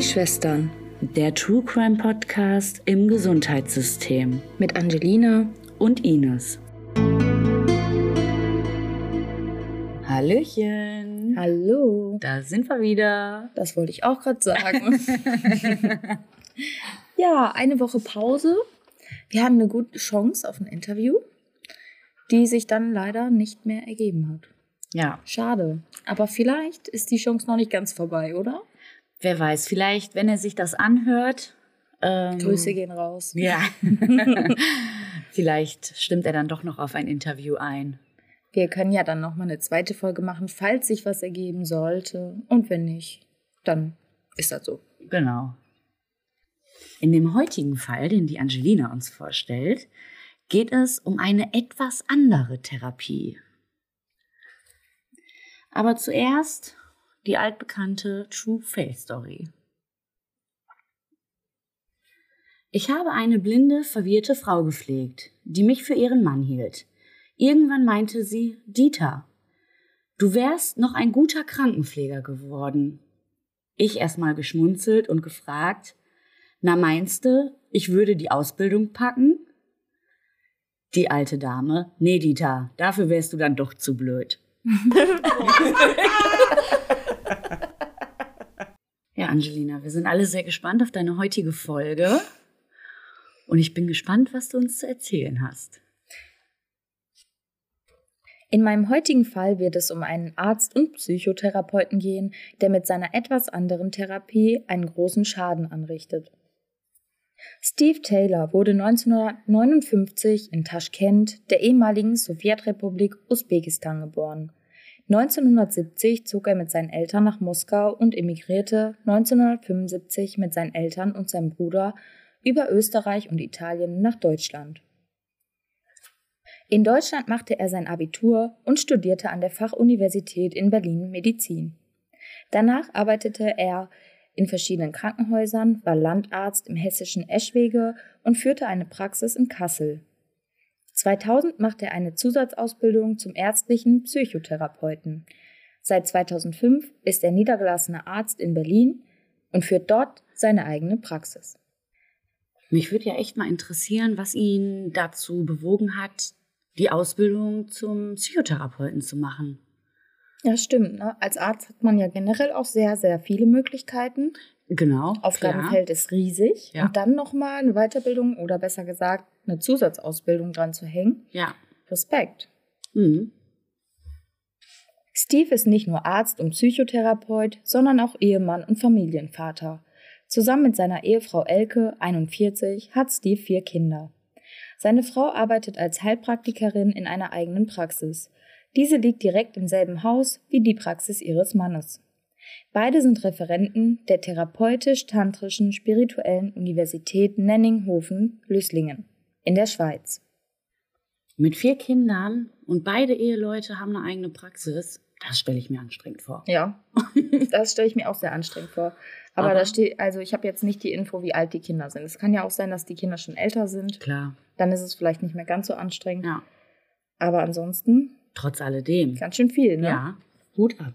Die Schwestern. Der True Crime Podcast im Gesundheitssystem. Mit Angelina und Ines. Hallöchen. Hallo. Da sind wir wieder. Das wollte ich auch gerade sagen. ja, eine Woche Pause. Wir haben eine gute Chance auf ein Interview, die sich dann leider nicht mehr ergeben hat. Ja. Schade. Aber vielleicht ist die Chance noch nicht ganz vorbei, oder? Wer weiß, vielleicht, wenn er sich das anhört. Ähm, Grüße gehen raus. Ja. vielleicht stimmt er dann doch noch auf ein Interview ein. Wir können ja dann nochmal eine zweite Folge machen, falls sich was ergeben sollte. Und wenn nicht, dann ist das so. Genau. In dem heutigen Fall, den die Angelina uns vorstellt, geht es um eine etwas andere Therapie. Aber zuerst die altbekannte True Faith Story. Ich habe eine blinde, verwirrte Frau gepflegt, die mich für ihren Mann hielt. Irgendwann meinte sie, Dieter, du wärst noch ein guter Krankenpfleger geworden. Ich erstmal geschmunzelt und gefragt, na meinst du, ich würde die Ausbildung packen? Die alte Dame, nee Dieter, dafür wärst du dann doch zu blöd. ja, Angelina, wir sind alle sehr gespannt auf deine heutige Folge. Und ich bin gespannt, was du uns zu erzählen hast. In meinem heutigen Fall wird es um einen Arzt und Psychotherapeuten gehen, der mit seiner etwas anderen Therapie einen großen Schaden anrichtet. Steve Taylor wurde 1959 in Taschkent, der ehemaligen Sowjetrepublik Usbekistan, geboren. 1970 zog er mit seinen Eltern nach Moskau und emigrierte 1975 mit seinen Eltern und seinem Bruder über Österreich und Italien nach Deutschland. In Deutschland machte er sein Abitur und studierte an der Fachuniversität in Berlin Medizin. Danach arbeitete er in verschiedenen Krankenhäusern, war Landarzt im hessischen Eschwege und führte eine Praxis in Kassel. 2000 machte er eine Zusatzausbildung zum ärztlichen Psychotherapeuten. Seit 2005 ist er niedergelassener Arzt in Berlin und führt dort seine eigene Praxis. Mich würde ja echt mal interessieren, was ihn dazu bewogen hat, die Ausbildung zum Psychotherapeuten zu machen. Ja, stimmt. Ne? Als Arzt hat man ja generell auch sehr, sehr viele Möglichkeiten. Genau. Aufgabenfeld klar. ist riesig. Ja. Und dann nochmal eine Weiterbildung oder besser gesagt eine Zusatzausbildung dran zu hängen. Ja. Respekt. Mhm. Steve ist nicht nur Arzt und Psychotherapeut, sondern auch Ehemann und Familienvater. Zusammen mit seiner Ehefrau Elke, 41, hat Steve vier Kinder. Seine Frau arbeitet als Heilpraktikerin in einer eigenen Praxis. Diese liegt direkt im selben Haus wie die Praxis ihres Mannes. Beide sind Referenten der therapeutisch-tantrischen spirituellen Universität Nenninghofen-Löslingen in der Schweiz. Mit vier Kindern und beide Eheleute haben eine eigene Praxis. Das stelle ich mir anstrengend vor. Ja, das stelle ich mir auch sehr anstrengend vor. Aber, Aber da steht, also ich habe jetzt nicht die Info, wie alt die Kinder sind. Es kann ja auch sein, dass die Kinder schon älter sind. Klar. Dann ist es vielleicht nicht mehr ganz so anstrengend. Ja. Aber ansonsten Trotz alledem. Ganz schön viel, ne? Ja, Hut ab.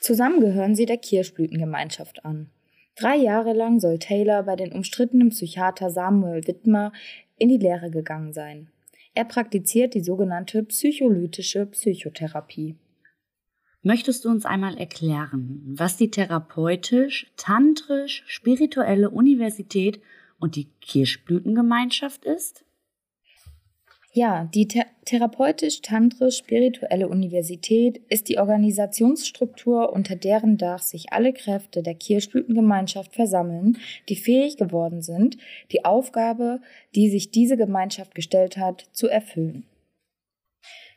Zusammen gehören sie der Kirschblütengemeinschaft an. Drei Jahre lang soll Taylor bei den umstrittenen Psychiater Samuel Wittmer in die Lehre gegangen sein. Er praktiziert die sogenannte psycholytische Psychotherapie. Möchtest du uns einmal erklären, was die therapeutisch-tantrisch-spirituelle Universität und die Kirschblütengemeinschaft ist? Ja, die Th therapeutisch-tantrisch-spirituelle Universität ist die Organisationsstruktur, unter deren Dach sich alle Kräfte der Kirschblütengemeinschaft versammeln, die fähig geworden sind, die Aufgabe, die sich diese Gemeinschaft gestellt hat, zu erfüllen.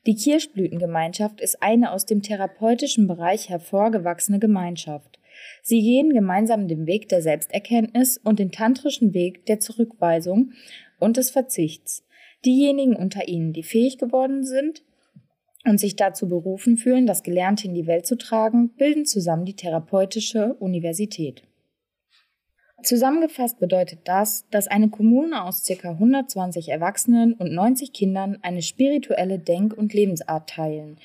Die Kirschblütengemeinschaft ist eine aus dem therapeutischen Bereich hervorgewachsene Gemeinschaft. Sie gehen gemeinsam den Weg der Selbsterkenntnis und den tantrischen Weg der Zurückweisung und des Verzichts. Diejenigen unter ihnen, die fähig geworden sind und sich dazu berufen fühlen, das Gelernte in die Welt zu tragen, bilden zusammen die therapeutische Universität. Zusammengefasst bedeutet das, dass eine Kommune aus ca. 120 Erwachsenen und 90 Kindern eine spirituelle Denk- und Lebensart teilen,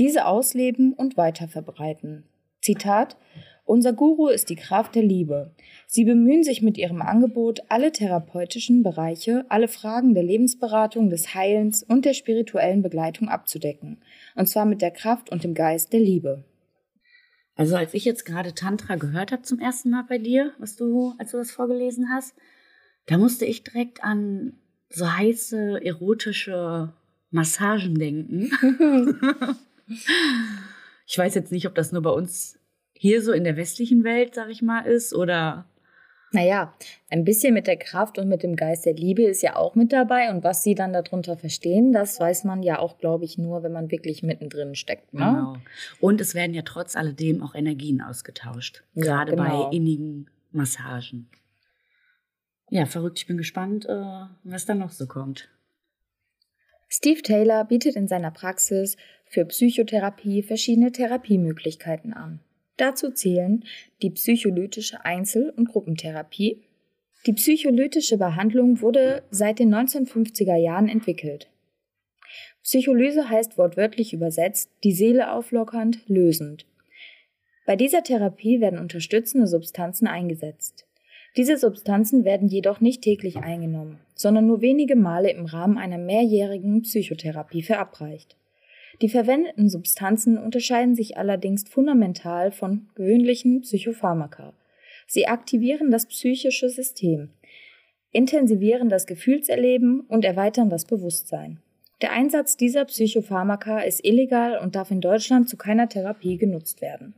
diese ausleben und weiterverbreiten. Zitat Unser Guru ist die Kraft der Liebe. Sie bemühen sich mit ihrem Angebot, alle therapeutischen Bereiche, alle Fragen der Lebensberatung, des Heilens und der spirituellen Begleitung abzudecken. Und zwar mit der Kraft und dem Geist der Liebe. Also als ich jetzt gerade Tantra gehört habe zum ersten Mal bei dir, was du, als du das vorgelesen hast, da musste ich direkt an so heiße, erotische Massagen denken. ich weiß jetzt nicht, ob das nur bei uns hier so in der westlichen Welt, sag ich mal, ist oder. Naja, ein bisschen mit der Kraft und mit dem Geist der Liebe ist ja auch mit dabei. Und was sie dann darunter verstehen, das weiß man ja auch, glaube ich, nur, wenn man wirklich mittendrin steckt. Ne? Genau. Und es werden ja trotz alledem auch Energien ausgetauscht. Ja, gerade genau. bei innigen Massagen. Ja, verrückt. Ich bin gespannt, äh, was da noch so kommt. Steve Taylor bietet in seiner Praxis für Psychotherapie verschiedene Therapiemöglichkeiten an. Dazu zählen die psycholytische Einzel- und Gruppentherapie. Die psycholytische Behandlung wurde seit den 1950er Jahren entwickelt. Psycholyse heißt wortwörtlich übersetzt die Seele auflockernd, lösend. Bei dieser Therapie werden unterstützende Substanzen eingesetzt. Diese Substanzen werden jedoch nicht täglich eingenommen, sondern nur wenige Male im Rahmen einer mehrjährigen Psychotherapie verabreicht. Die verwendeten Substanzen unterscheiden sich allerdings fundamental von gewöhnlichen Psychopharmaka. Sie aktivieren das psychische System, intensivieren das Gefühlserleben und erweitern das Bewusstsein. Der Einsatz dieser Psychopharmaka ist illegal und darf in Deutschland zu keiner Therapie genutzt werden.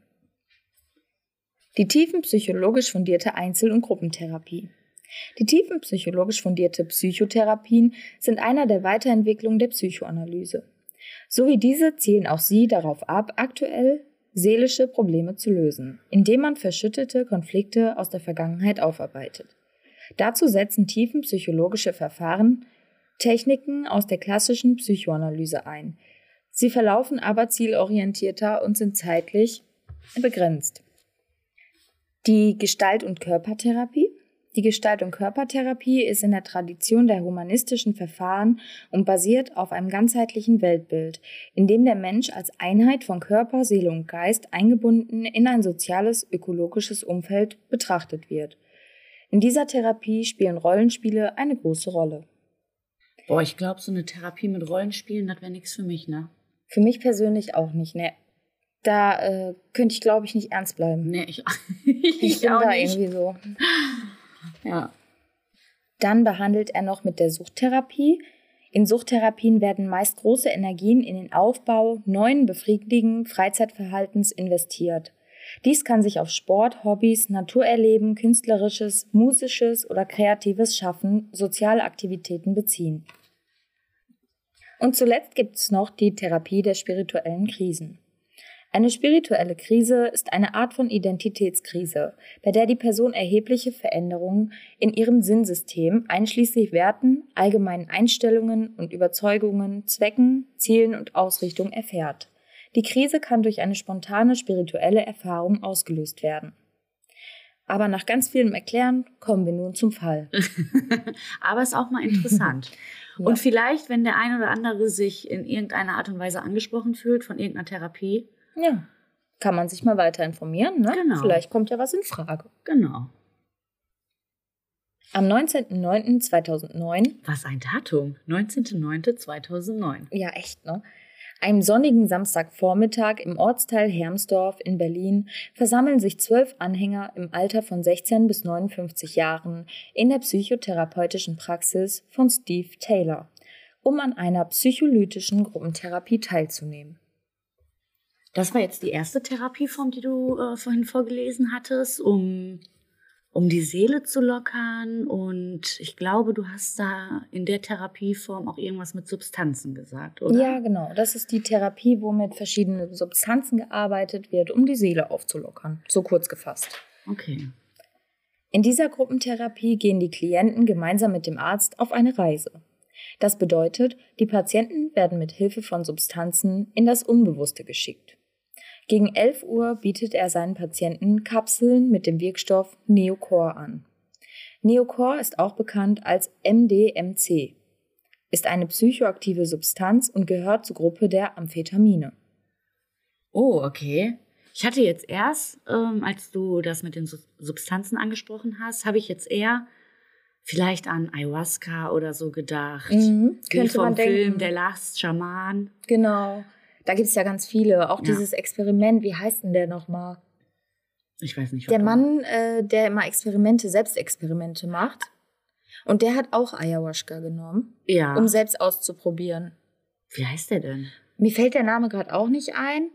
Die tiefenpsychologisch fundierte Einzel- und Gruppentherapie. Die tiefenpsychologisch fundierte Psychotherapien sind einer der Weiterentwicklungen der Psychoanalyse. So wie diese zielen auch sie darauf ab, aktuell seelische Probleme zu lösen, indem man verschüttete Konflikte aus der Vergangenheit aufarbeitet. Dazu setzen tiefenpsychologische Verfahren Techniken aus der klassischen Psychoanalyse ein. Sie verlaufen aber zielorientierter und sind zeitlich begrenzt. Die Gestalt- und Körpertherapie die Gestalt- und Körpertherapie ist in der Tradition der humanistischen Verfahren und basiert auf einem ganzheitlichen Weltbild, in dem der Mensch als Einheit von Körper, Seele und Geist eingebunden in ein soziales, ökologisches Umfeld betrachtet wird. In dieser Therapie spielen Rollenspiele eine große Rolle. Boah, ich glaube, so eine Therapie mit Rollenspielen, das wäre nichts für mich, ne? Für mich persönlich auch nicht, ne? Da äh, könnte ich, glaube ich, nicht ernst bleiben. Nee, ich, ich, ich bin da nicht. irgendwie so. Ja. Dann behandelt er noch mit der Suchttherapie. In Suchttherapien werden meist große Energien in den Aufbau neuen befriedigenden Freizeitverhaltens investiert. Dies kann sich auf Sport, Hobbys, Naturerleben, künstlerisches, musisches oder kreatives Schaffen, soziale Aktivitäten beziehen. Und zuletzt gibt es noch die Therapie der spirituellen Krisen. Eine spirituelle Krise ist eine Art von Identitätskrise, bei der die Person erhebliche Veränderungen in ihrem Sinnsystem einschließlich Werten, allgemeinen Einstellungen und Überzeugungen, Zwecken, Zielen und Ausrichtung erfährt. Die Krise kann durch eine spontane spirituelle Erfahrung ausgelöst werden. Aber nach ganz vielem Erklären kommen wir nun zum Fall. Aber ist auch mal interessant. ja. Und vielleicht, wenn der ein oder andere sich in irgendeiner Art und Weise angesprochen fühlt von irgendeiner Therapie, ja. Kann man sich mal weiter informieren, ne? Genau. Vielleicht kommt ja was in Frage. Genau. Am 19.09.2009. Was ein Datum. 19.09.2009. Ja, echt, ne? Einem sonnigen Samstagvormittag im Ortsteil Hermsdorf in Berlin versammeln sich zwölf Anhänger im Alter von 16 bis 59 Jahren in der psychotherapeutischen Praxis von Steve Taylor, um an einer psycholytischen Gruppentherapie teilzunehmen. Das war jetzt die erste Therapieform, die du äh, vorhin vorgelesen hattest, um, um die Seele zu lockern. Und ich glaube, du hast da in der Therapieform auch irgendwas mit Substanzen gesagt, oder? Ja, genau. Das ist die Therapie, wo mit verschiedenen Substanzen gearbeitet wird, um die Seele aufzulockern. So kurz gefasst. Okay. In dieser Gruppentherapie gehen die Klienten gemeinsam mit dem Arzt auf eine Reise. Das bedeutet, die Patienten werden mit Hilfe von Substanzen in das Unbewusste geschickt. Gegen 11 Uhr bietet er seinen Patienten Kapseln mit dem Wirkstoff Neocor an. Neocor ist auch bekannt als MDMC, ist eine psychoaktive Substanz und gehört zur Gruppe der Amphetamine. Oh, okay. Ich hatte jetzt erst, ähm, als du das mit den Substanzen angesprochen hast, habe ich jetzt eher vielleicht an Ayahuasca oder so gedacht. Mhm, Wie könnte vom man Film denken. Der Last Schaman. Genau. Da gibt es ja ganz viele. Auch Ja. dieses Experiment, wie heißt denn der nochmal? Ich weiß nicht, Der Mann, äh, der immer Experimente, Selbstexperimente macht. Und der hat auch Ayahuasca genommen, Ja. um selbst auszuprobieren. Wie heißt der denn? Mir fällt der Name gerade auch nicht ein.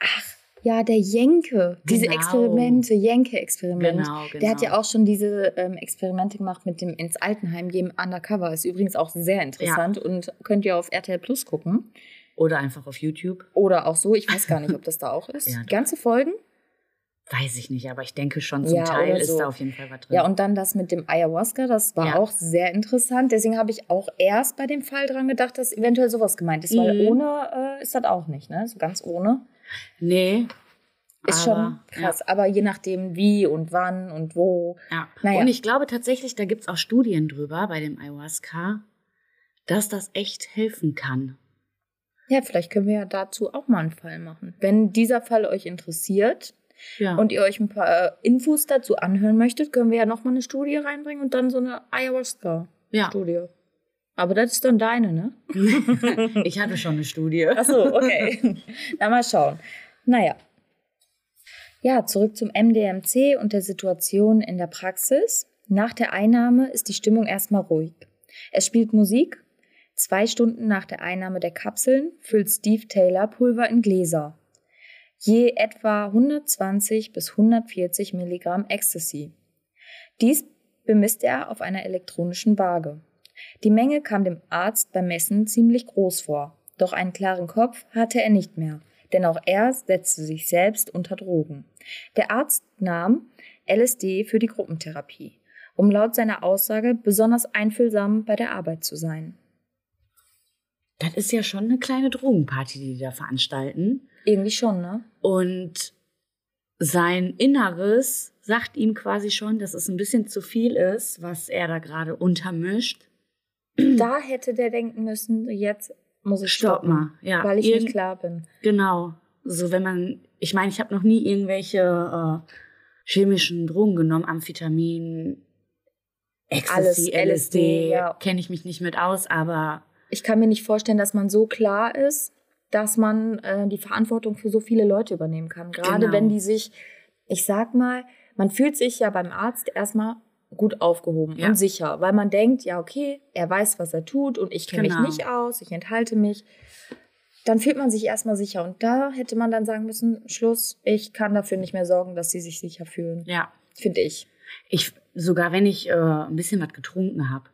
Ach, ja, der Jenke. Diese Genau. Experimente, Jenke-Experiment. Genau, genau. Der hat ja auch schon diese ähm, Experimente gemacht mit dem ins Altenheim gehen undercover. Ist übrigens auch sehr interessant und könnt ihr auf RTL Plus gucken. Oder einfach auf YouTube. Oder auch so, ich weiß gar nicht, ob das da auch ist. Ja, ganze Folgen? Weiß ich nicht, aber ich denke schon zum Ja, Teil oder ist so. da auf jeden Fall was drin. Ja, und dann das mit dem Ayahuasca, das war Ja. auch sehr interessant. Deswegen habe ich auch erst bei dem Fall dran gedacht, dass eventuell sowas gemeint ist, weil Mhm. ohne äh, ist das auch nicht, ne? So ganz ohne. nee. Ist aber, schon krass. Aber je nachdem, wie und wann und wo. Ja. Naja. Und ich glaube tatsächlich, da gibt es auch Studien drüber bei dem Ayahuasca, dass das echt helfen kann. Ja, vielleicht können wir ja dazu auch mal einen Fall machen. Wenn dieser Fall euch interessiert Ja. und ihr euch ein paar äh, Infos dazu anhören möchtet, können wir ja nochmal eine Studie reinbringen und dann so eine Ayahuasca-Studie. ja. Aber das ist dann deine, ne? ich hatte schon eine Studie. Ach so, okay. Na, mal schauen. Naja. Ja, zurück zum MDMC und der Situation in der Praxis. Nach der Einnahme ist die Stimmung erstmal ruhig. Es spielt Musik. Zwei Stunden nach der Einnahme der Kapseln füllt Steve Taylor Pulver in Gläser. Je etwa 120 bis 140 Milligramm Ecstasy. Dies bemisst er auf einer elektronischen Waage. Die Menge kam dem Arzt beim Messen ziemlich groß vor, doch einen klaren Kopf hatte er nicht mehr, denn auch er setzte sich selbst unter Drogen. Der Arzt nahm LSD für die Gruppentherapie, um laut seiner Aussage besonders einfühlsam bei der Arbeit zu sein. Das ist ja schon eine kleine Drogenparty, die die da veranstalten. Irgendwie schon, ne? Und sein Inneres sagt ihm quasi schon, dass es ein bisschen zu viel ist, was er da gerade untermischt. Da hätte der denken müssen, jetzt muss ich Stopp stoppen, mal. Ja, weil ich irgend- nicht klar bin. Genau. So, wenn man, ich meine, ich habe noch nie irgendwelche äh, chemischen Drogen genommen, Amphetamin, Ecstasy, Alles, LSD, LSD, ja. kenne ich mich nicht mit aus, aber Ich kann mir nicht vorstellen, dass man so klar ist, dass man äh, die Verantwortung für so viele Leute übernehmen kann. Gerade Genau. wenn die sich, ich sag mal, man fühlt sich ja beim Arzt erstmal gut aufgehoben Ja. und sicher, weil man denkt, ja, okay, er weiß, was er tut und ich kenne Genau. mich nicht aus, ich enthalte mich. Dann fühlt man sich erstmal sicher und da hätte man dann sagen müssen, Schluss, ich kann dafür nicht mehr sorgen, dass sie sich sicher fühlen. ja, Finde ich. ich sogar wenn ich äh, ein bisschen was getrunken habe,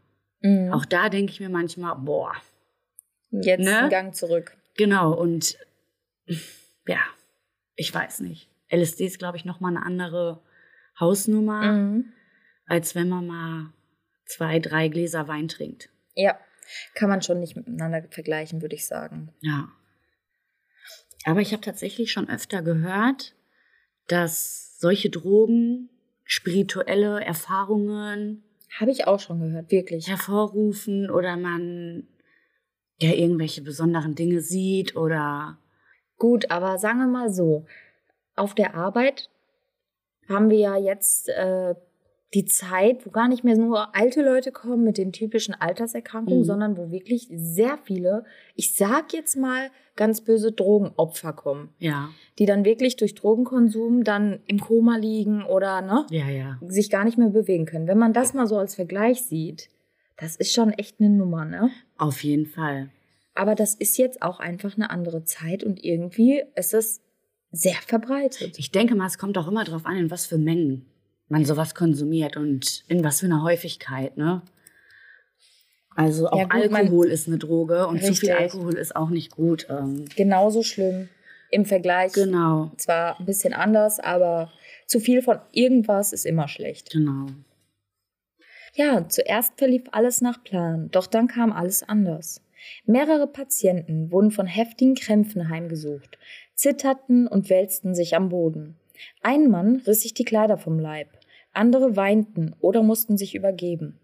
Mhm. auch da denke ich mir manchmal, boah, Jetzt ne? einen Gang zurück. genau und ja, ich weiß nicht. LSD ist glaube ich noch mal eine andere Hausnummer, Mhm. als wenn man mal zwei, drei Gläser Wein trinkt. Ja, kann man schon nicht miteinander vergleichen, würde ich sagen. Ja. Aber ich habe tatsächlich schon öfter gehört, dass solche Drogen spirituelle Erfahrungen Habe ich auch schon gehört, wirklich. hervorrufen oder man ja irgendwelche besonderen Dinge sieht oder Gut, aber sagen wir mal so, auf der Arbeit haben wir ja jetzt äh, die Zeit, wo gar nicht mehr nur alte Leute kommen mit den typischen Alterserkrankungen, Mhm. sondern wo wirklich sehr viele, ich sag jetzt mal ganz böse Drogenopfer kommen, ja, die dann wirklich durch Drogenkonsum dann im Koma liegen oder ne, ja, ja. sich gar nicht mehr bewegen können. Wenn man das mal so als Vergleich sieht, das ist schon echt eine Nummer, ne? Auf jeden Fall. Aber das ist jetzt auch einfach eine andere Zeit und irgendwie ist es sehr verbreitet. Ich denke mal, es kommt auch immer darauf an, in was für Mengen man sowas konsumiert und in was für einer Häufigkeit, ne? Also auch Ja, gut, Alkohol ist eine Droge und zu viel Richtig. Alkohol ist auch nicht gut. Ähm, Genauso schlimm im Vergleich. genau, Zwar ein bisschen anders, aber zu viel von irgendwas ist immer schlecht. genau. Ja, zuerst verlief alles nach Plan, doch dann kam alles anders. Mehrere Patienten wurden von heftigen Krämpfen heimgesucht, zitterten und wälzten sich am Boden. Ein Mann riss sich die Kleider vom Leib, andere weinten oder mussten sich übergeben.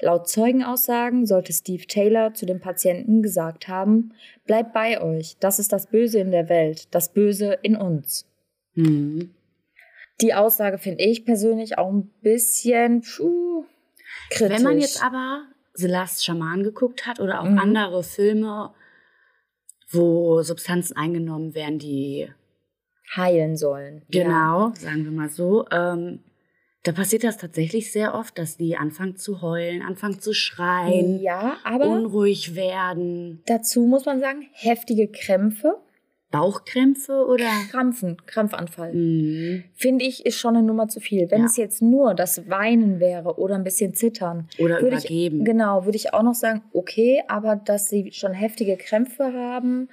Laut Zeugenaussagen sollte Steve Taylor zu dem Patienten gesagt haben, bleib bei euch, das ist das Böse in der Welt, das Böse in uns. Mhm. Die Aussage finde ich persönlich auch ein bisschen puh, kritisch. Wenn man jetzt aber The Last Shaman geguckt hat oder auch Mhm. andere Filme, wo Substanzen eingenommen werden, die heilen sollen. genau, sagen wir mal so, ähm, da passiert das tatsächlich sehr oft, dass die anfangen zu heulen, anfangen zu schreien, Ja, aber unruhig werden, dazu muss man sagen, heftige Krämpfe, Bauchkrämpfe oder Krampfen, Krampfanfall. Mhm. Finde ich, ist schon eine Nummer zu viel. Wenn Ja. es jetzt nur das Weinen wäre oder ein bisschen Zittern, oder würde ich, übergeben. genau, würde ich auch noch sagen, okay, aber dass sie schon heftige Krämpfe haben,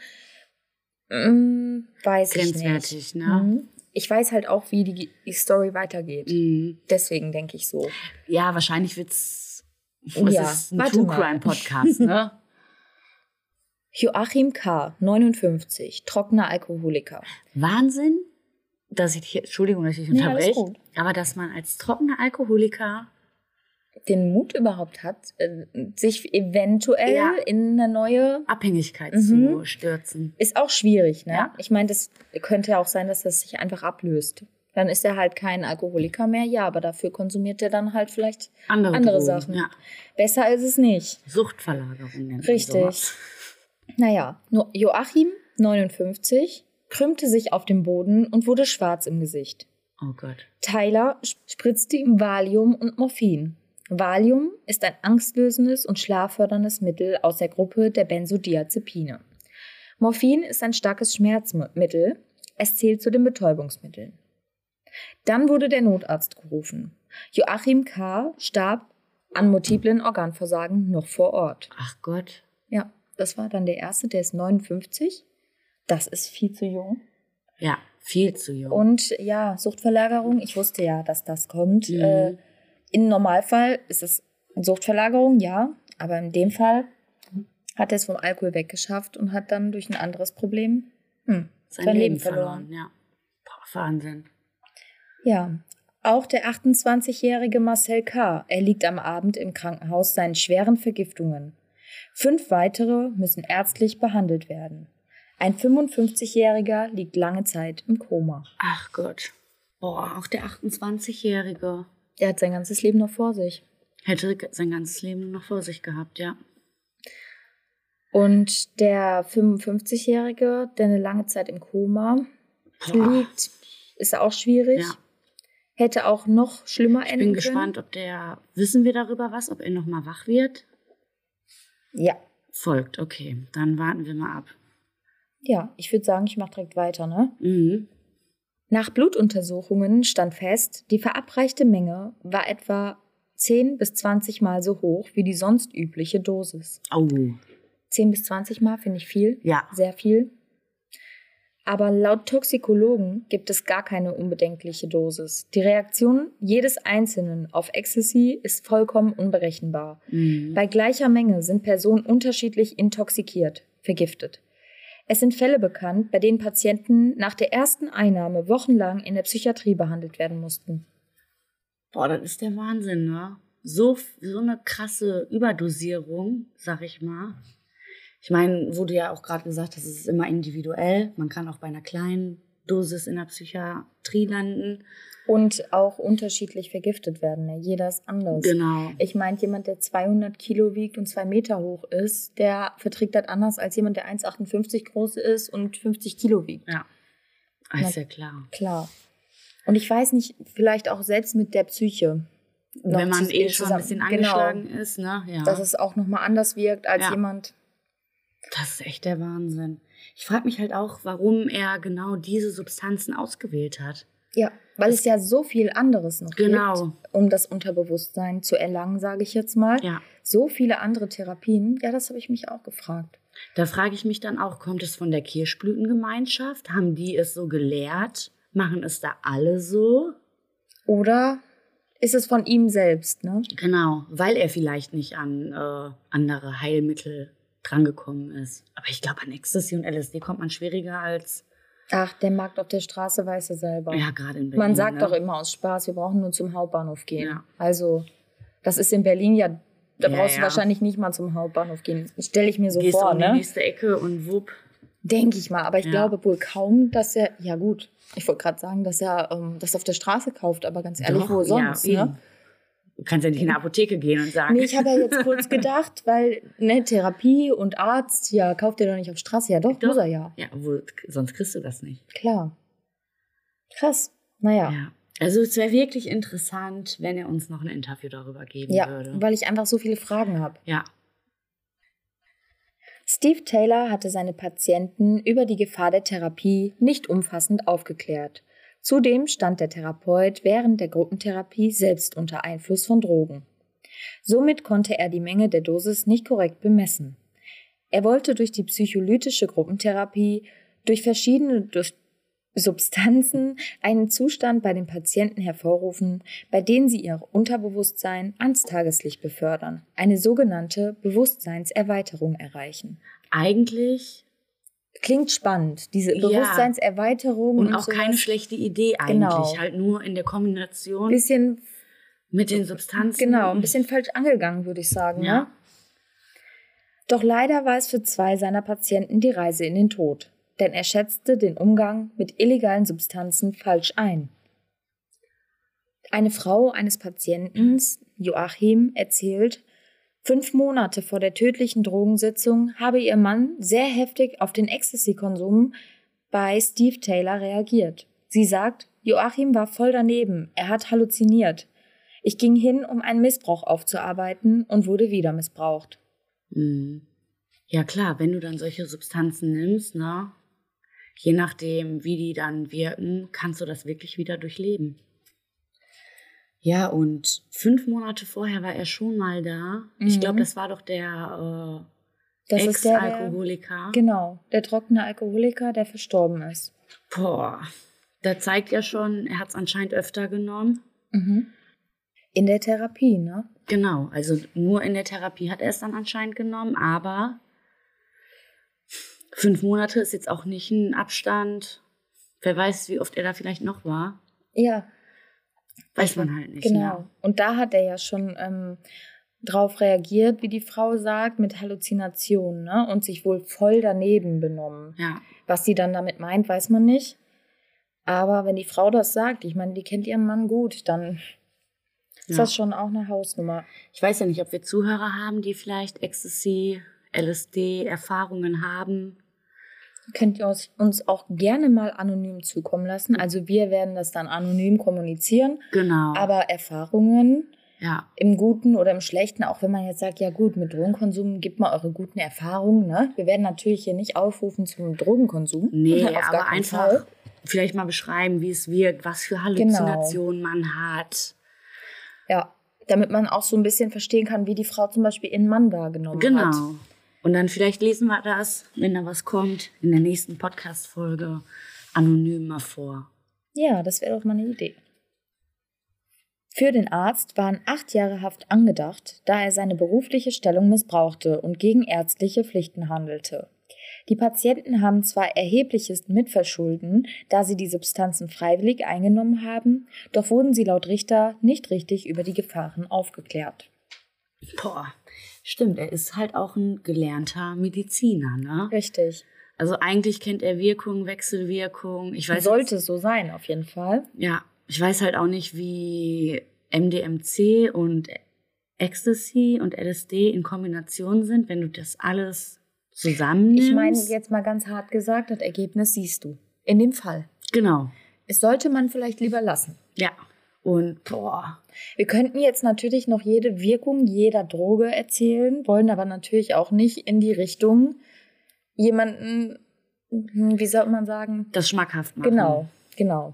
mm, weiß ich nicht. Grenzwertig, ne? Mhm. Ich weiß halt auch, wie die, die Story weitergeht. Mhm. Deswegen denke ich so. Ja, wahrscheinlich wird's. Es Ja, ist ein True. Crime Podcast, ne? Joachim K., 59, trockener Alkoholiker. Wahnsinn, dass ich hier, Entschuldigung, dass ich unterbreche, gut. aber dass man als trockener Alkoholiker Den Mut überhaupt hat, äh, sich eventuell Ja. in eine neue. Abhängigkeit Mhm. zu stürzen. Ist auch schwierig, ne? Ja. Ich meine, das könnte ja auch sein, dass das sich einfach ablöst. Dann ist er halt kein Alkoholiker mehr, ja, aber dafür konsumiert er dann halt vielleicht Andere, andere Drogen, Sachen. Ja. Besser ist es nicht. Suchtverlagerung nennt Richtig. Naja, nur Joachim, 59, krümmte sich auf dem Boden und wurde schwarz im Gesicht. Oh Gott. Tyler spritzte ihm Valium und Morphin. Valium ist ein angstlösendes und schlafförderndes Mittel aus der Gruppe der Benzodiazepine. Morphin ist ein starkes Schmerzmittel. Es zählt zu den Betäubungsmitteln. Dann wurde der Notarzt gerufen. Joachim K. starb an multiplen Organversagen noch vor Ort. Ach Gott. Ja, das war dann der erste, der ist 59. Das ist viel zu jung. Ja, viel zu jung. Und ja, Suchtverlagerung, ich wusste ja, dass das kommt. Mhm. Äh, Im Normalfall ist es Suchtverlagerung, ja, aber in dem Fall hat er es vom Alkohol weggeschafft und hat dann durch ein anderes Problem hm, sein, sein Leben, Leben verloren. verloren. Ja. Boah, Wahnsinn. Ja, auch der 28-jährige Marcel K. erliegt am Abend im Krankenhaus seinen schweren Vergiftungen. Fünf weitere müssen ärztlich behandelt werden. Ein 55-jähriger liegt lange Zeit im Koma. Ach Gott. Boah, auch der 28-Jährige Er hat sein ganzes Leben noch vor sich. hätte sein ganzes Leben noch vor sich gehabt, ja. Und der 55-Jährige, der eine lange Zeit im Koma Boah. liegt, ist auch schwierig. Ja. Hätte auch noch schlimmer Ich enden bin können. gespannt, ob der. Wissen wir darüber was? Ob er nochmal wach wird? Ja. Folgt, okay. Dann warten wir mal ab. Ja, ich würde sagen, ich mache direkt weiter, ne? Mhm. Nach Blutuntersuchungen stand fest, die verabreichte Menge war etwa 10 bis 20 Mal so hoch wie die sonst übliche Dosis. Oh. 10 bis 20 Mal finde ich viel. Ja. Sehr viel. Aber laut Toxikologen gibt es gar keine unbedenkliche Dosis. Die Reaktion jedes Einzelnen auf Ecstasy ist vollkommen unberechenbar. Mhm. Bei gleicher Menge sind Personen unterschiedlich intoxikiert, vergiftet. Es sind Fälle bekannt, bei denen Patienten nach der ersten Einnahme wochenlang in der Psychiatrie behandelt werden mussten. Boah, das ist der Wahnsinn, ne? So, so eine krasse Überdosierung, sag ich mal. Ich meine, wurde ja auch gerade gesagt, das ist immer individuell. Man kann auch bei einer kleinen Dosis in der Psychiatrie landen. Und auch unterschiedlich vergiftet werden. Ne? Jeder ist anders. Genau. Ich meine, jemand, der 200 Kilo wiegt und zwei Meter hoch ist, der verträgt das anders als jemand, der 1,58 groß ist und 50 Kilo wiegt. Ja. Ah, Ist ja klar. Klar. Und ich weiß nicht, vielleicht auch selbst mit der Psyche. Wenn man eh schon ein bisschen zusammen- angeschlagen ist, ne? Ja. Genau, dass es auch nochmal anders wirkt als Ja. jemand. Das ist echt der Wahnsinn. Ich frage mich halt auch, warum er genau diese Substanzen ausgewählt hat. Ja, weil es ja so viel anderes noch Genau. gibt, um das Unterbewusstsein zu erlangen, sage ich jetzt mal. Ja. So viele andere Therapien. Ja, das habe ich mich auch gefragt. Da frage ich mich dann auch, kommt es von der Kirschblütengemeinschaft? Haben die es so gelehrt? Machen es da alle so? Oder ist es von ihm selbst, ne? Genau, weil er vielleicht nicht an äh, andere Heilmittel drangekommen ist. Aber ich glaube, an Ecstasy und LSD kommt man schwieriger als, Ach, der Markt auf der Straße weiß er selber. ja, gerade in Berlin. Man sagt ne? doch immer aus Spaß, wir brauchen nur zum Hauptbahnhof gehen. Ja. Also, das ist in Berlin ja Da Ja, brauchst du ja. wahrscheinlich nicht mal zum Hauptbahnhof gehen. Stelle ich mir so Gehst vor, um die ne? nächste Ecke und wupp. Denke ich mal. Aber ich glaube wohl kaum, dass er. Ja, gut. Ich wollte gerade sagen, dass er ähm, das auf der Straße kauft, aber ganz ehrlich, Doch, wo sonst, ne? eben. Du kannst ja nicht in eine Apotheke gehen und sagen. Nee, ich habe ja jetzt kurz gedacht, weil, ne, Therapie und Arzt, ja, kauft er doch nicht auf Straße. Ja, doch, Doch. muss er ja. ja, wo, sonst kriegst du das nicht. Klar. Krass. Naja. Ja. Also es wäre wirklich interessant, wenn er uns noch ein Interview darüber geben Ja, würde. weil ich einfach so viele Fragen habe. Ja. Steve Taylor hatte seine Patienten über die Gefahr der Therapie nicht umfassend aufgeklärt. Zudem stand der Therapeut während der Gruppentherapie selbst unter Einfluss von Drogen. Somit konnte er die Menge der Dosis nicht korrekt bemessen. Er wollte durch die psycholytische Gruppentherapie durch verschiedene durch Substanzen einen Zustand bei den Patienten hervorrufen, bei denen sie ihr Unterbewusstsein ans Tageslicht befördern, eine sogenannte Bewusstseinserweiterung erreichen. Eigentlich Klingt spannend, diese Ja. Bewusstseinserweiterung und, und, auch keine sowas. schlechte Idee eigentlich. Genau. Halt nur in der Kombination bisschen mit den Substanzen. genau, ein bisschen falsch angegangen, würde ich sagen, Ja. ne? Doch leider war es für zwei seiner Patienten die Reise in den Tod, denn er schätzte den Umgang mit illegalen Substanzen falsch ein. Eine Frau eines Patienten, Joachim, erzählt, fünf Monate vor der tödlichen Drogensitzung habe ihr Mann sehr heftig auf den Ecstasy-Konsum bei Steve Taylor reagiert. Sie sagt, Joachim war voll daneben, er hat halluziniert. Ich ging hin, um einen Missbrauch aufzuarbeiten und wurde wieder missbraucht. Mhm. Ja klar, wenn du dann solche Substanzen nimmst, ne, je nachdem, wie die dann wirken, kannst du das wirklich wieder durchleben. Ja, und fünf Monate vorher war er schon mal da. Ich Mhm. glaube, das war doch der äh, Ex-Alkoholiker. genau, der trockene Alkoholiker, der verstorben ist. Boah, da zeigt ja schon, er hat es anscheinend öfter genommen. Mhm. In der Therapie, ne? Genau, also nur in der Therapie hat er es dann anscheinend genommen, aber fünf Monate ist jetzt auch nicht ein Abstand. Wer weiß, wie oft er da vielleicht noch war. Ja, Weiß man halt nicht. genau. Ne? Und da hat er ja schon ähm, drauf reagiert, wie die Frau sagt, mit Halluzinationen, ne? Und sich wohl voll daneben benommen. Ja, Was sie dann damit meint, weiß man nicht. Aber wenn die Frau das sagt, ich meine, die kennt ihren Mann gut, dann ist Ja. das schon auch eine Hausnummer. ich weiß ja nicht, ob wir Zuhörer haben, die vielleicht Ecstasy, LSD-Erfahrungen haben. Könnt ihr uns- auch gerne mal anonym zukommen lassen. Also wir werden das dann anonym kommunizieren. Genau. Aber Erfahrungen ja, im Guten oder im Schlechten, auch wenn man jetzt sagt, ja gut, mit Drogenkonsum gibt mal eure guten Erfahrungen. Ne? Wir werden natürlich hier nicht aufrufen zum Drogenkonsum. nee, aber einfach Fall. vielleicht mal beschreiben, wie es wirkt, was für Halluzinationen man hat. Ja, damit man auch so ein bisschen verstehen kann, wie die Frau zum Beispiel ihren Mann wahrgenommen hat. Genau. Und dann vielleicht lesen wir das, wenn da was kommt, in der nächsten Podcast-Folge anonym mal vor. Ja, das wäre doch mal eine Idee. Für den Arzt waren acht Jahre Haft angedacht, da er seine berufliche Stellung missbrauchte und gegen ärztliche Pflichten handelte. Die Patienten haben zwar erhebliches Mitverschulden, da sie die Substanzen freiwillig eingenommen haben, doch wurden sie laut Richter nicht richtig über die Gefahren aufgeklärt. Boah, stimmt, er ist halt auch ein gelernter Mediziner, ne? Richtig. Also eigentlich kennt er Wirkung, Wechselwirkung. Ich weiß Sollte so sein, auf jeden Fall. Ja, ich weiß halt auch nicht, wie MDMC und Ecstasy und LSD in Kombination sind, wenn du das alles zusammennimmst. Ich meine, jetzt mal ganz hart gesagt, das Ergebnis siehst du. In dem Fall. Genau. Es sollte man vielleicht lieber lassen. Ja. Und boah, Wir könnten jetzt natürlich noch jede Wirkung jeder Droge erzählen, wollen aber natürlich auch nicht in die Richtung jemanden, hm, wie soll man sagen? das schmackhaft machen. Genau, genau.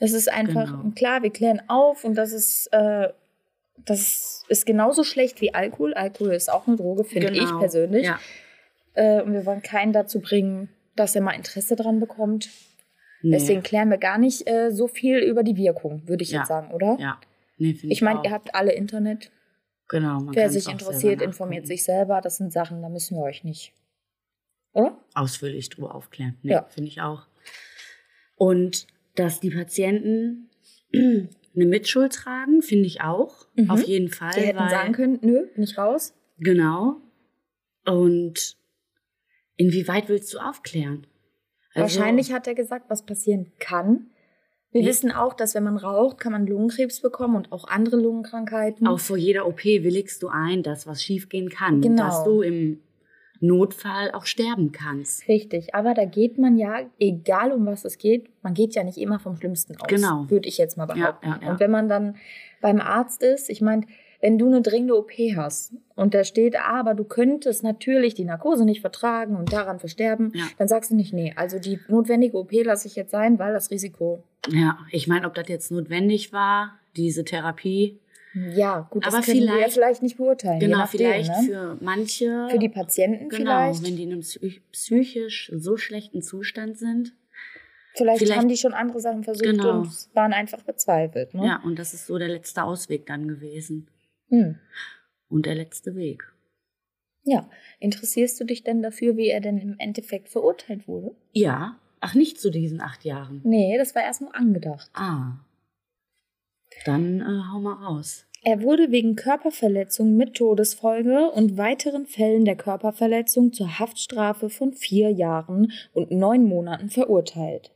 Es ist einfach, Genau. klar, wir klären auf und das ist, äh, das ist genauso schlecht wie Alkohol. Alkohol ist auch eine Droge, finde Genau. ich persönlich. Ja. Äh, und wir wollen keinen dazu bringen, dass er mal Interesse dran bekommt. Nee. Deswegen klären wir gar nicht äh, so viel über die Wirkung, würde ich Ja. jetzt sagen, oder? Ja. Nee, finde Ich meine, ihr habt alle Internet. genau, man Wer sich interessiert, informiert sich selber. Das sind Sachen, da müssen wir euch nicht. Oder? ausführlich drüber aufklären. Nee, Ja. finde ich auch. Und dass die Patienten eine Mitschuld tragen, finde ich auch. Mhm. Auf jeden Fall. Die hätten weil, sagen können, nö, bin ich raus. Genau. Und inwieweit willst du aufklären? Also- Wahrscheinlich hat er gesagt, was passieren kann. Wir Ja. wissen auch, dass wenn man raucht, kann man Lungenkrebs bekommen und auch andere Lungenkrankheiten. Auch vor jeder OP willigst du ein, dass was schiefgehen kann. Genau. Dass du im Notfall auch sterben kannst. Richtig, aber da geht man ja, egal um was es geht, man geht ja nicht immer vom Schlimmsten aus. Genau. Würde ich jetzt mal behaupten. Ja, ja, ja. Und wenn man dann beim Arzt ist, ich meine, wenn du eine dringende OP hast und da steht, aber du könntest natürlich die Narkose nicht vertragen und daran versterben, Ja. dann sagst du nicht, nee, also die notwendige OP lasse ich jetzt sein, weil das Risiko. Ja, ich meine, ob das jetzt notwendig war, diese Therapie. Ja, gut, das Aber können wir ja vielleicht- vielleicht nicht beurteilen. Genau, nachdem, vielleicht ne? für manche. für die Patienten Genau, vielleicht. wenn die in einem psych- psychisch so schlechten Zustand sind. vielleicht, vielleicht- haben die schon andere Sachen versucht Genau. und waren einfach bezweifelt. Ne? Ja, und das ist so der letzte Ausweg dann gewesen. Hm. Und der letzte Weg. Ja, interessierst du dich denn dafür, wie er denn im Endeffekt verurteilt wurde? Ja. Ach, nicht zu diesen acht Jahren. Nee, das war erst nur angedacht. Ah. Dann äh, hau mal raus. Er wurde wegen Körperverletzung mit Todesfolge und weiteren Fällen der Körperverletzung zur Haftstrafe von vier Jahren und neun Monaten verurteilt.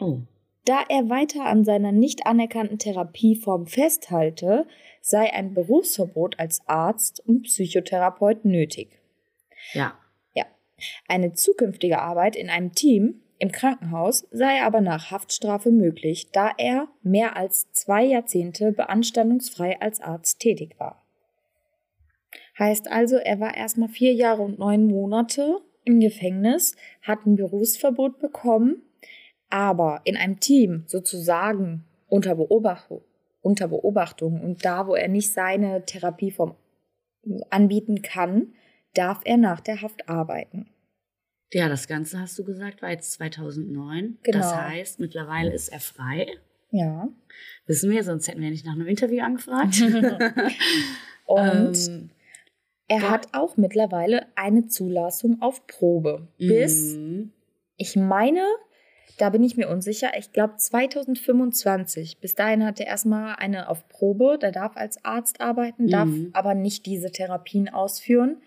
Oh. Da er weiter an seiner nicht anerkannten Therapieform festhalte, sei ein Berufsverbot als Arzt und Psychotherapeut nötig. Ja. Eine zukünftige Arbeit in einem Team im Krankenhaus sei aber nach Haftstrafe möglich, da er mehr als zwei Jahrzehnte beanstandungsfrei als Arzt tätig war. Heißt also, er war erstmal vier Jahre und neun Monate im Gefängnis, hat ein Berufsverbot bekommen, aber in einem Team sozusagen unter Beobachtung, unter Beobachtung und da, wo er nicht seine Therapieform anbieten kann, darf er nach der Haft arbeiten. Ja, das Ganze hast du gesagt, war jetzt 2009. Genau. Das heißt, mittlerweile ist er frei. Ja. Wissen wir, sonst hätten wir nicht nach einem Interview angefragt. Und Ähm, er ja. hat auch mittlerweile eine Zulassung auf Probe. Bis, mhm. ich meine, da bin ich mir unsicher, ich glaube 2025. Bis dahin hat er erstmal eine auf Probe. Der darf als Arzt arbeiten, darf Mhm. aber nicht diese Therapien ausführen.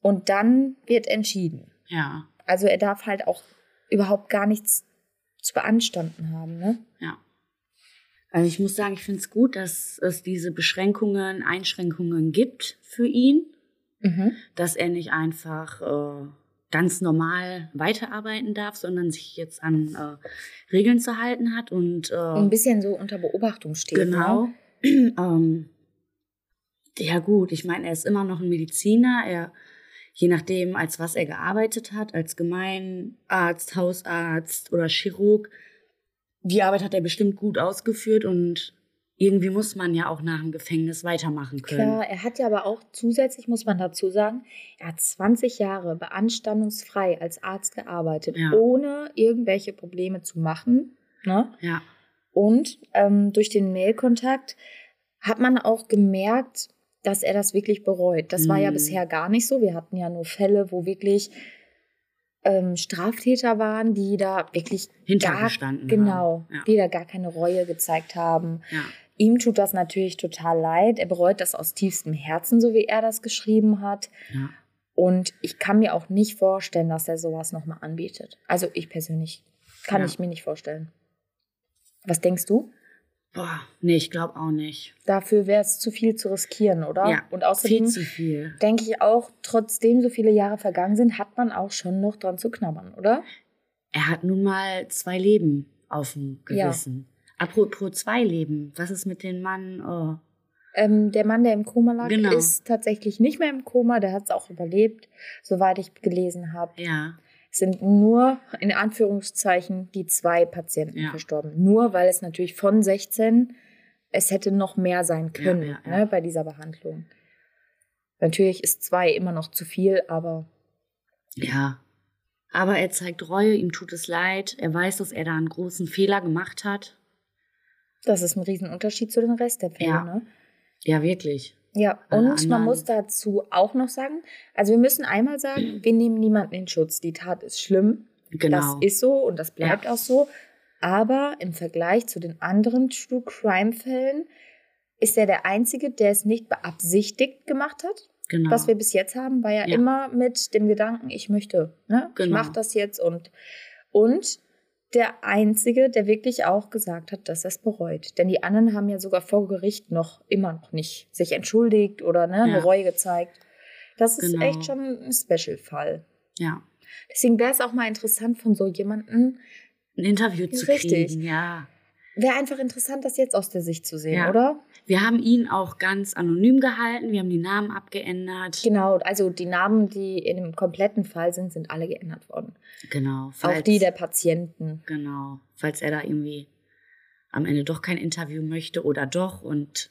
Und dann wird entschieden. Ja, Also er darf halt auch überhaupt gar nichts zu beanstanden haben, ne? ja. Also ich muss sagen, ich finde es gut, dass es diese Beschränkungen, Einschränkungen gibt für ihn, Mhm. dass er nicht einfach äh, ganz normal weiterarbeiten darf, sondern sich jetzt an äh, Regeln zu halten hat und äh, Ein bisschen so unter Beobachtung steht. Genau. Ne? ähm, ja gut, ich meine, er ist immer noch ein Mediziner. Er, je nachdem, als was er gearbeitet hat, als Gemeinarzt, Hausarzt oder Chirurg, die Arbeit hat er bestimmt gut ausgeführt und irgendwie muss man ja auch nach dem Gefängnis weitermachen können. Klar, er hat ja aber auch zusätzlich, muss man dazu sagen, er hat 20 Jahre beanstandungsfrei als Arzt gearbeitet, Ja. ohne irgendwelche Probleme zu machen. Ne? Ja, Und ähm, durch den Mailkontakt hat man auch gemerkt, dass er das wirklich bereut. Das war ja Mhm. bisher gar nicht so. Wir hatten ja nur Fälle, wo wirklich ähm, Straftäter waren, die da wirklich gar, hintergestanden. genau, haben. Ja. die da gar keine Reue gezeigt haben. Ja. Ihm tut das natürlich total leid. Er bereut das aus tiefstem Herzen, so wie er das geschrieben hat. Ja. Und ich kann mir auch nicht vorstellen, dass er sowas nochmal anbietet. Also ich persönlich kann Ja. ich mir nicht vorstellen. Was denkst du? Boah, nee, ich glaube auch nicht. Dafür wäre es zu viel zu riskieren, oder? Ja, Und Viel außerdem zu viel. denke ich auch, trotzdem so viele Jahre vergangen sind, hat man auch schon noch dran zu knabbern, oder? Er hat nun mal zwei Leben auf dem Ja. Apropos zwei Leben, was ist mit dem Mann? Oh, Ähm, der Mann, der im Koma lag, Genau. ist tatsächlich nicht mehr im Koma. Der hat es auch überlebt, soweit ich gelesen habe. ja, Es sind nur, in Anführungszeichen, die zwei Patienten Ja. verstorben. Nur weil es natürlich von 16, es hätte noch mehr sein können ja. Ne, bei dieser Behandlung. Natürlich ist zwei immer noch zu viel, aber ja. Aber er zeigt Reue, ihm tut es leid. Er weiß, dass er da einen großen Fehler gemacht hat. Das ist ein Riesenunterschied zu den Rest der Fälle. Ja. Ne? Ja, wirklich. Ja, Alle und man muss dazu auch noch sagen, also wir müssen einmal sagen, wir nehmen niemanden in Schutz. Die Tat ist schlimm, Genau. das ist so und das bleibt auch so. Aber im Vergleich zu den anderen True Crime-Fällen ist er der Einzige, der es nicht beabsichtigt gemacht hat. Genau. Was wir bis jetzt haben, war ja, Ja. immer mit dem Gedanken, ich möchte, ne? ich Genau. mache das jetzt und und der einzige, der wirklich auch gesagt hat, dass er es bereut. Denn die anderen haben ja sogar vor Gericht noch immer noch nicht sich entschuldigt oder ne, Ja. eine Reue gezeigt. Das ist Genau. echt schon ein Special-Fall. ja. Deswegen wäre es auch mal interessant von so jemandem, Ein Interview zu Richtig. kriegen, ja. Wäre einfach interessant, das jetzt aus der Sicht zu sehen, Ja. oder? Wir haben ihn auch ganz anonym gehalten, wir haben die Namen abgeändert. Genau, also die Namen, die in dem kompletten Fall sind, sind alle geändert worden. Genau. Auch falls- die der Patienten. Genau. Falls er da irgendwie am Ende doch kein Interview möchte oder doch und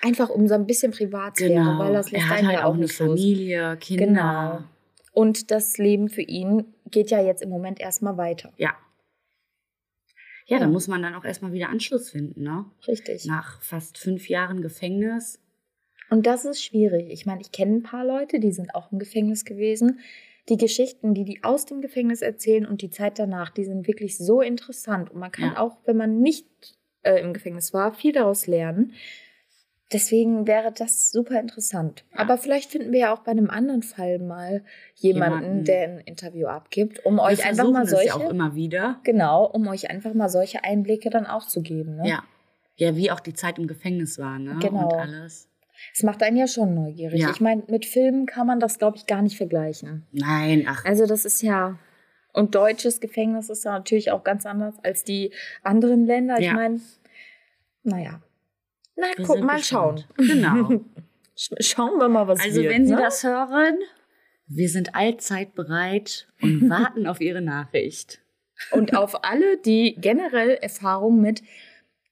Einfach um so ein bisschen Privatsphäre, genau. weil das lässt er hat halt ja auch auch eine nicht los. Familie, Kinder. Genau. Und das Leben für ihn geht ja jetzt im Moment erstmal weiter. Ja. Ja, Ja. da muss man dann auch erstmal wieder Anschluss finden, ne? Richtig. Nach fast fünf Jahren Gefängnis. Und das ist schwierig. Ich meine, ich kenne ein paar Leute, die sind auch im Gefängnis gewesen. Die Geschichten, die die aus dem Gefängnis erzählen und die Zeit danach, die sind wirklich so interessant. Und man kann Ja. auch, wenn man nicht äh, im Gefängnis war, viel daraus lernen. Deswegen wäre das super interessant. Ja. Aber vielleicht finden wir ja auch bei einem anderen Fall mal jemanden, Jemanden. der ein Interview abgibt, um Wir euch einfach mal es solche, ja auch immer wieder. genau, um euch einfach mal solche Einblicke dann auch zu geben. Ne? Ja. Ja, wie auch die Zeit im Gefängnis war, ne? Genau. Und alles. Es macht einen ja schon neugierig. Ja. Ich meine, mit Filmen kann man das, glaube ich, gar nicht vergleichen. Nein, ach, Also das ist ja. Und deutsches Gefängnis ist ja natürlich auch ganz anders als die anderen Länder. Ich Ja. meine, naja. Na, wir guck mal schauen. Genau. Sch- Schauen wir mal, was Also wird. wenn Sie ne? das hören, wir sind allzeit bereit und warten auf Ihre Nachricht. Und auf alle, die generell Erfahrung mit,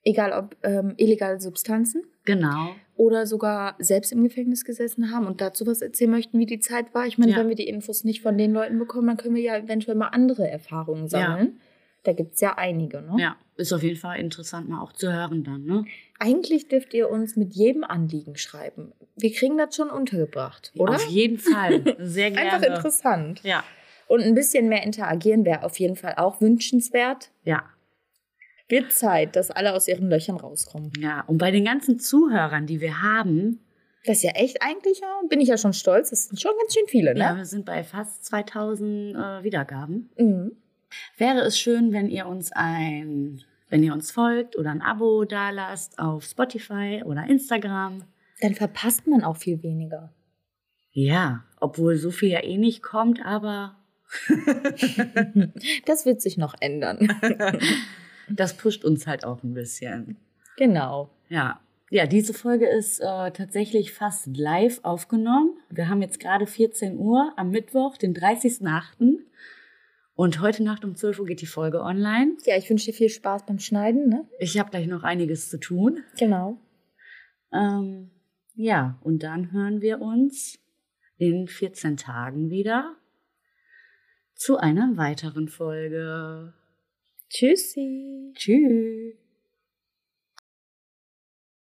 egal ob ähm, illegale Substanzen Genau. oder sogar selbst im Gefängnis gesessen haben und dazu was erzählen möchten, wie die Zeit war. Ich meine, Ja. wenn wir die Infos nicht von den Leuten bekommen, dann können wir ja eventuell mal andere Erfahrungen sammeln. Da gibt es ja einige. Ne? Ja, ist auf jeden Fall interessant mal auch zu hören dann, ne? Eigentlich dürft ihr uns mit jedem Anliegen schreiben. Wir kriegen das schon untergebracht, oder? Auf jeden Fall. Sehr gerne. Einfach interessant. Ja. Und ein bisschen mehr interagieren wäre auf jeden Fall auch wünschenswert. Ja. Wird Zeit, dass alle aus ihren Löchern rauskommen. Ja. Und bei den ganzen Zuhörern, die wir haben, Das ist ja echt eigentlich, ja, bin ich ja schon stolz. Das sind schon ganz schön viele, ja, ne? wir sind bei fast 2000 äh, Wiedergaben. Mhm. Wäre es schön, wenn ihr uns ein, wenn ihr uns folgt oder ein Abo dalasst auf Spotify oder Instagram. Dann verpasst man auch viel weniger. Ja, obwohl so viel ja eh nicht kommt, aber Das wird sich noch ändern. das pusht uns halt auch ein bisschen. genau. Ja. Ja, diese Folge ist äh, tatsächlich fast live aufgenommen. Wir haben jetzt gerade 14 Uhr am Mittwoch, den 30.08. Und heute Nacht um 12 Uhr geht die Folge online. Ja, ich wünsche dir viel Spaß beim Schneiden, ne? Ich habe gleich noch einiges zu tun. Genau. Ähm, ja, und dann hören wir uns in 14 Tagen wieder zu einer weiteren Folge. Tschüssi. Tschüss.